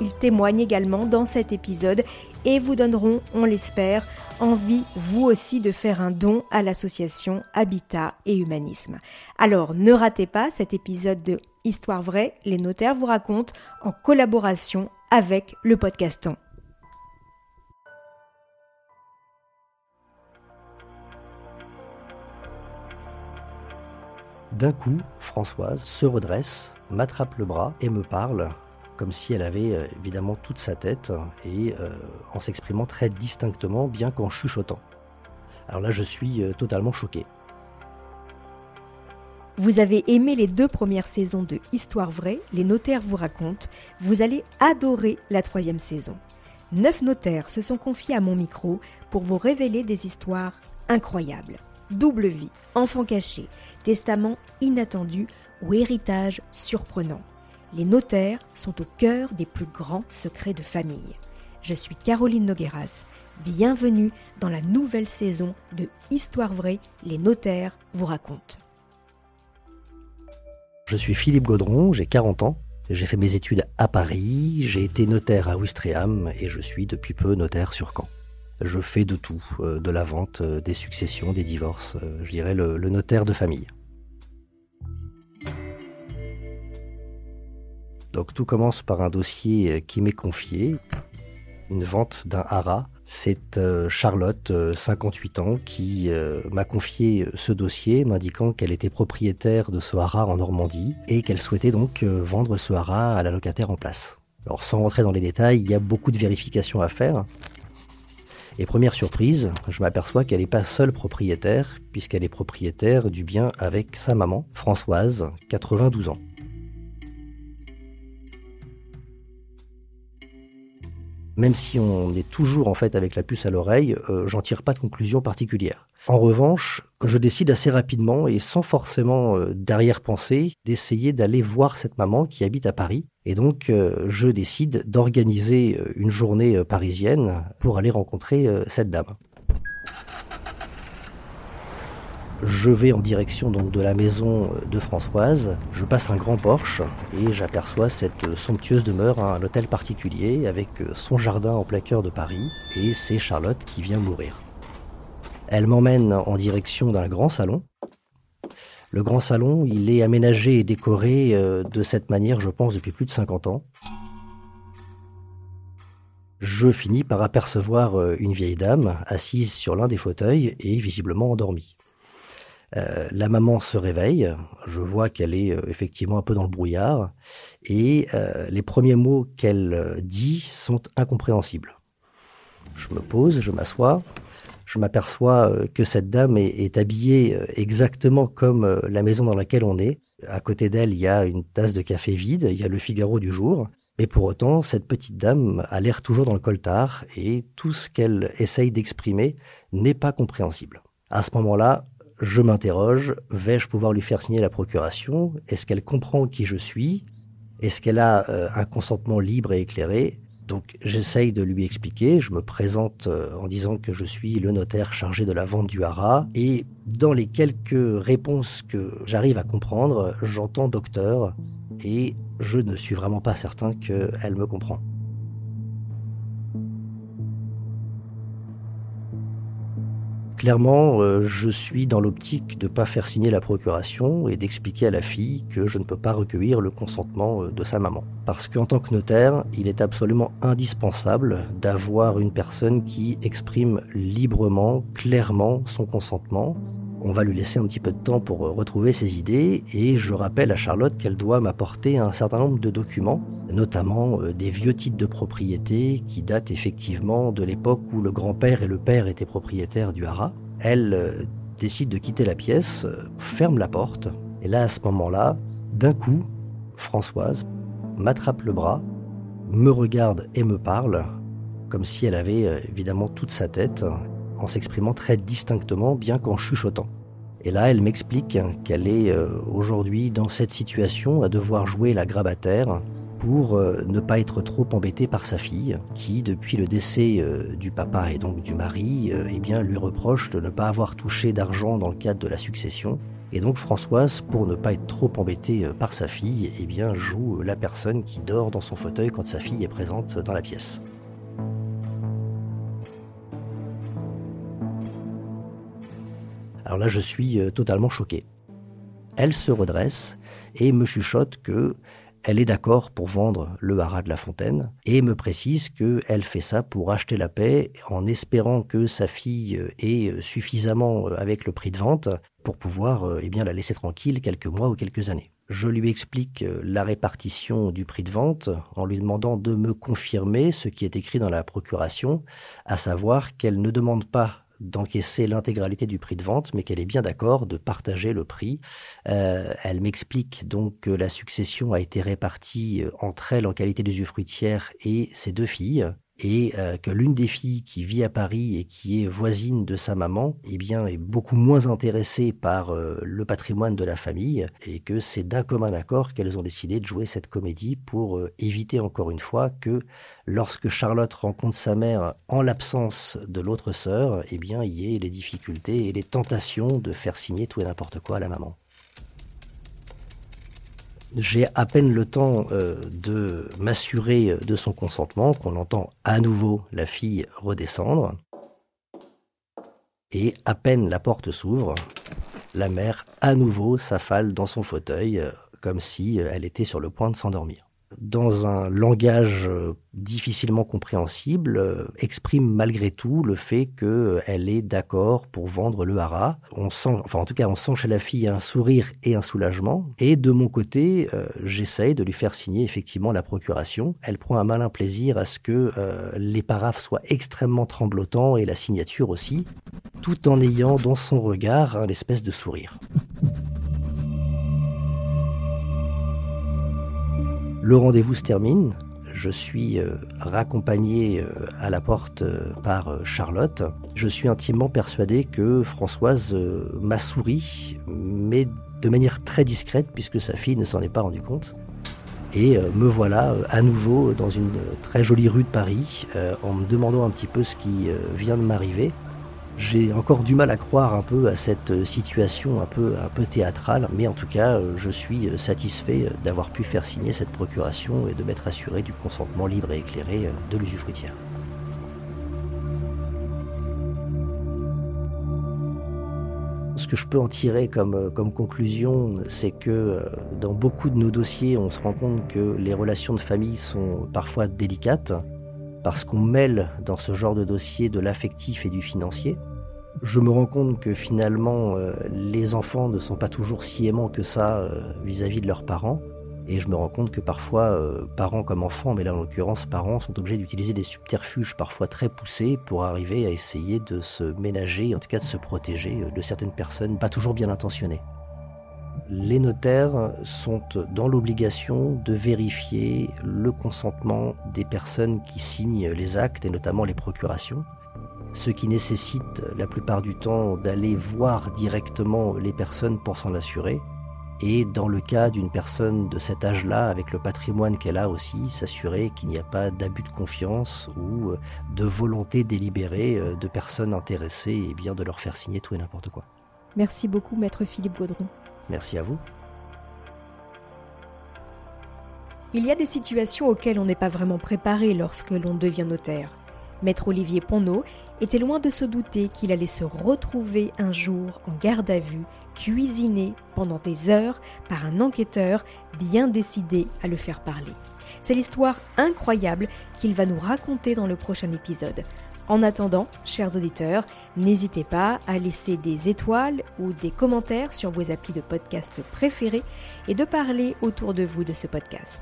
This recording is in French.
ils témoignent également dans cet épisode et vous donneront, on l'espère, envie vous aussi de faire un don à l'association Habitat et Humanisme. Alors ne ratez pas cet épisode de Histoire vraie, les notaires vous racontent en collaboration avec le podcaston. D'un coup, Françoise se redresse, m'attrape le bras et me parle comme si elle avait euh, évidemment toute sa tête et euh, en s'exprimant très distinctement, bien qu'en chuchotant. Alors là, je suis euh, totalement choqué. Vous avez aimé les deux premières saisons de Histoire vraie, les notaires vous racontent, vous allez adorer la troisième saison. Neuf notaires se sont confiés à mon micro pour vous révéler des histoires incroyables. Double vie, enfant caché, testament inattendu ou héritage surprenant les notaires sont au cœur des plus grands secrets de famille. Je suis Caroline Nogueras. Bienvenue dans la nouvelle saison de Histoire vraie, les notaires vous racontent. Je suis Philippe Gaudron, j'ai 40 ans. J'ai fait mes études à Paris, j'ai été notaire à Ouistreham et je suis depuis peu notaire sur Caen. Je fais de tout, euh, de la vente, euh, des successions, des divorces, euh, je dirais le, le notaire de famille. Donc tout commence par un dossier euh, qui m'est confié, une vente d'un haras. C'est euh, Charlotte, 58 euh, ans, qui m'a confié ce dossier, m'indiquant qu'elle était propriétaire de ce haras en Normandie et qu'elle souhaitait donc vendre ce haras à la locataire en place. Alors sans rentrer dans les détails, il y a beaucoup de vérifications à faire. Et première surprise, je m'aperçois qu'elle n'est pas seule propriétaire, puisqu'elle est propriétaire du bien avec sa maman, Françoise, 92 ans. Même si on est toujours en fait avec la puce à l'oreille, euh, j'en tire pas de conclusion particulière. En revanche, je décide assez rapidement et sans forcément euh, d'arrière-pensée d'essayer d'aller voir cette maman qui habite à Paris. Et donc, euh, je décide d'organiser une journée parisienne pour aller rencontrer cette dame. Je vais en direction donc de la maison de Françoise. Je passe un grand porche et j'aperçois cette somptueuse demeure, un hôtel particulier avec son jardin en plein cœur de Paris et c'est Charlotte qui vient mourir. Elle m'emmène en direction d'un grand salon. Le grand salon, il est aménagé et décoré euh, de cette manière, je pense, depuis plus de 50 ans. Je finis par apercevoir euh, une vieille dame assise sur l'un des fauteuils et visiblement endormie. Euh, la maman se réveille, je vois qu'elle est euh, effectivement un peu dans le brouillard, et euh, les premiers mots qu'elle dit sont incompréhensibles. Je me pose, je m'assois, je m'aperçois que cette dame est, habillée exactement comme la maison dans laquelle on est. À côté d'elle, il y a une tasse de café vide, il y a le Figaro du jour, mais pour autant, cette petite dame a l'air toujours dans le coltard, et tout ce qu'elle essaye d'exprimer n'est pas compréhensible. À ce moment-là, je m'interroge, vais-je pouvoir lui faire signer la procuration? Est-ce qu'elle comprend qui je suis? Est-ce qu'elle a euh, un consentement libre et éclairé? Donc j'essaye de lui expliquer, je me présente euh, en disant que je suis le notaire chargé de la vente du haras, et dans les quelques réponses que j'arrive à comprendre, j'entends docteur, et je ne suis vraiment pas certain qu'elle me comprend. Clairement, euh, je suis dans l'optique de ne pas faire signer la procuration et d'expliquer à la fille que je ne peux pas recueillir le consentement euh, de sa maman. Parce qu'en tant que notaire, il est absolument indispensable d'avoir une personne qui exprime librement, clairement son consentement on va lui laisser un petit peu de temps pour euh, retrouver ses idées. Et je rappelle à Charlotte qu'elle doit m'apporter un certain nombre de documents, notamment euh, des vieux titres de propriété qui datent effectivement de l'époque où le grand-père et le père étaient propriétaires du haras. Elle euh, décide de quitter la pièce, ferme la porte. Et là à ce moment-là, d'un coup, Françoise m'attrape le bras, me regarde et me parle, comme si elle avait évidemment toute sa tête, en s'exprimant très distinctement, bien qu'en chuchotant. Et là, elle m'explique qu'elle est euh, aujourd'hui dans cette situation à devoir jouer la grabataire pour euh, ne pas être trop embêtée par sa fille, qui, depuis le décès du papa et donc du mari, eh bien, lui reproche de ne pas avoir touché d'argent dans le cadre de la succession et donc Françoise, pour ne pas être trop embêtée euh, par sa fille, eh bien joue la personne qui dort dans son fauteuil quand sa fille est présente dans la pièce. Alors là, je suis euh, totalement choqué. Elle se redresse et me chuchote que elle est d'accord pour vendre le haras de la fontaine et me précise qu'elle fait ça pour acheter la paix en espérant que sa fille ait suffisamment avec le prix de vente pour pouvoir eh bien, la laisser tranquille quelques mois ou quelques années. Je lui explique la répartition du prix de vente en lui demandant de me confirmer ce qui est écrit dans la procuration, à savoir qu'elle ne demande pas d'encaisser l'intégralité du prix de vente, mais qu'elle est bien d'accord de partager le prix. Euh, elle m'explique donc que la succession a été répartie euh, entre elle en qualité d'usufruitière et ses deux filles et euh, que l'une des filles qui vit à Paris et qui est voisine de sa maman, eh bien, est beaucoup moins intéressée par euh, le patrimoine de la famille et que c'est d'un commun accord qu'elles ont décidé de jouer cette comédie pour euh, éviter encore une fois que lorsque Charlotte rencontre sa mère en l'absence de l'autre sœur, eh bien, il y ait les difficultés et les tentations de faire signer tout et n'importe quoi à la maman. J'ai à peine le temps euh, de m'assurer de son consentement, qu'on entend à nouveau la fille redescendre. Et à peine la porte s'ouvre, la mère à nouveau s'affale dans son fauteuil, euh, comme si euh, elle était sur le point de s'endormir dans un langage euh, difficilement compréhensible, euh, exprime malgré tout le fait qu'elle euh, est d'accord pour vendre le hara. On sent, enfin en tout cas, on sent chez la fille un sourire et un soulagement. Et de mon côté, j'essaye de lui faire signer effectivement la procuration. Elle prend un malin plaisir à ce que les paraphes soient extrêmement tremblotants et la signature aussi, tout en ayant dans son regard l'espèce de sourire. Le rendez-vous se termine. Je suis euh, raccompagné euh, à la porte euh, par Charlotte. Je suis intimement persuadé que Françoise m'a souri, mais de manière très discrète puisque sa fille ne s'en est pas rendue compte. Et me voilà à nouveau dans une très jolie rue de Paris en me demandant un petit peu ce qui vient de m'arriver. J'ai encore du mal à croire un peu à cette situation un peu, théâtrale, mais en tout cas, je suis satisfait d'avoir pu faire signer cette procuration et de m'être assuré du consentement libre et éclairé de l'usufruitière. Ce que je peux en tirer comme conclusion, c'est que dans beaucoup de nos dossiers, on se rend compte que les relations de famille sont parfois délicates parce qu'on mêle dans ce genre de dossier de l'affectif et du financier. Je me rends compte que finalement, euh, les enfants ne sont pas toujours si aimants que ça euh, vis-à-vis de leurs parents. Et je me rends compte que parfois, euh, parents comme enfants, mais là en l'occurrence parents, sont obligés d'utiliser des subterfuges parfois très poussés pour arriver à essayer de se ménager, en tout cas de se protéger de certaines personnes pas toujours bien intentionnées. Les notaires sont dans l'obligation de vérifier le consentement des personnes qui signent les actes et notamment les procurations ce qui nécessite la plupart du temps d'aller voir directement les personnes pour s'en assurer. Et dans le cas d'une personne de cet âge-là, avec le patrimoine qu'elle a aussi, s'assurer qu'il n'y a pas d'abus de confiance ou de volonté délibérée de personnes intéressées et bien de leur faire signer tout et n'importe quoi. Merci beaucoup, maître Philippe Gaudron. Merci à vous. Il y a des situations auxquelles on n'est pas vraiment préparé lorsque l'on devient notaire. Maître Olivier Ponneau était loin de se douter qu'il allait se retrouver un jour en garde à vue, cuisiné pendant des heures par un enquêteur bien décidé à le faire parler. C'est l'histoire incroyable qu'il va nous raconter dans le prochain épisode. En attendant, chers auditeurs, n'hésitez pas à laisser des étoiles ou des commentaires sur vos applis de podcast préférés et de parler autour de vous de ce podcast.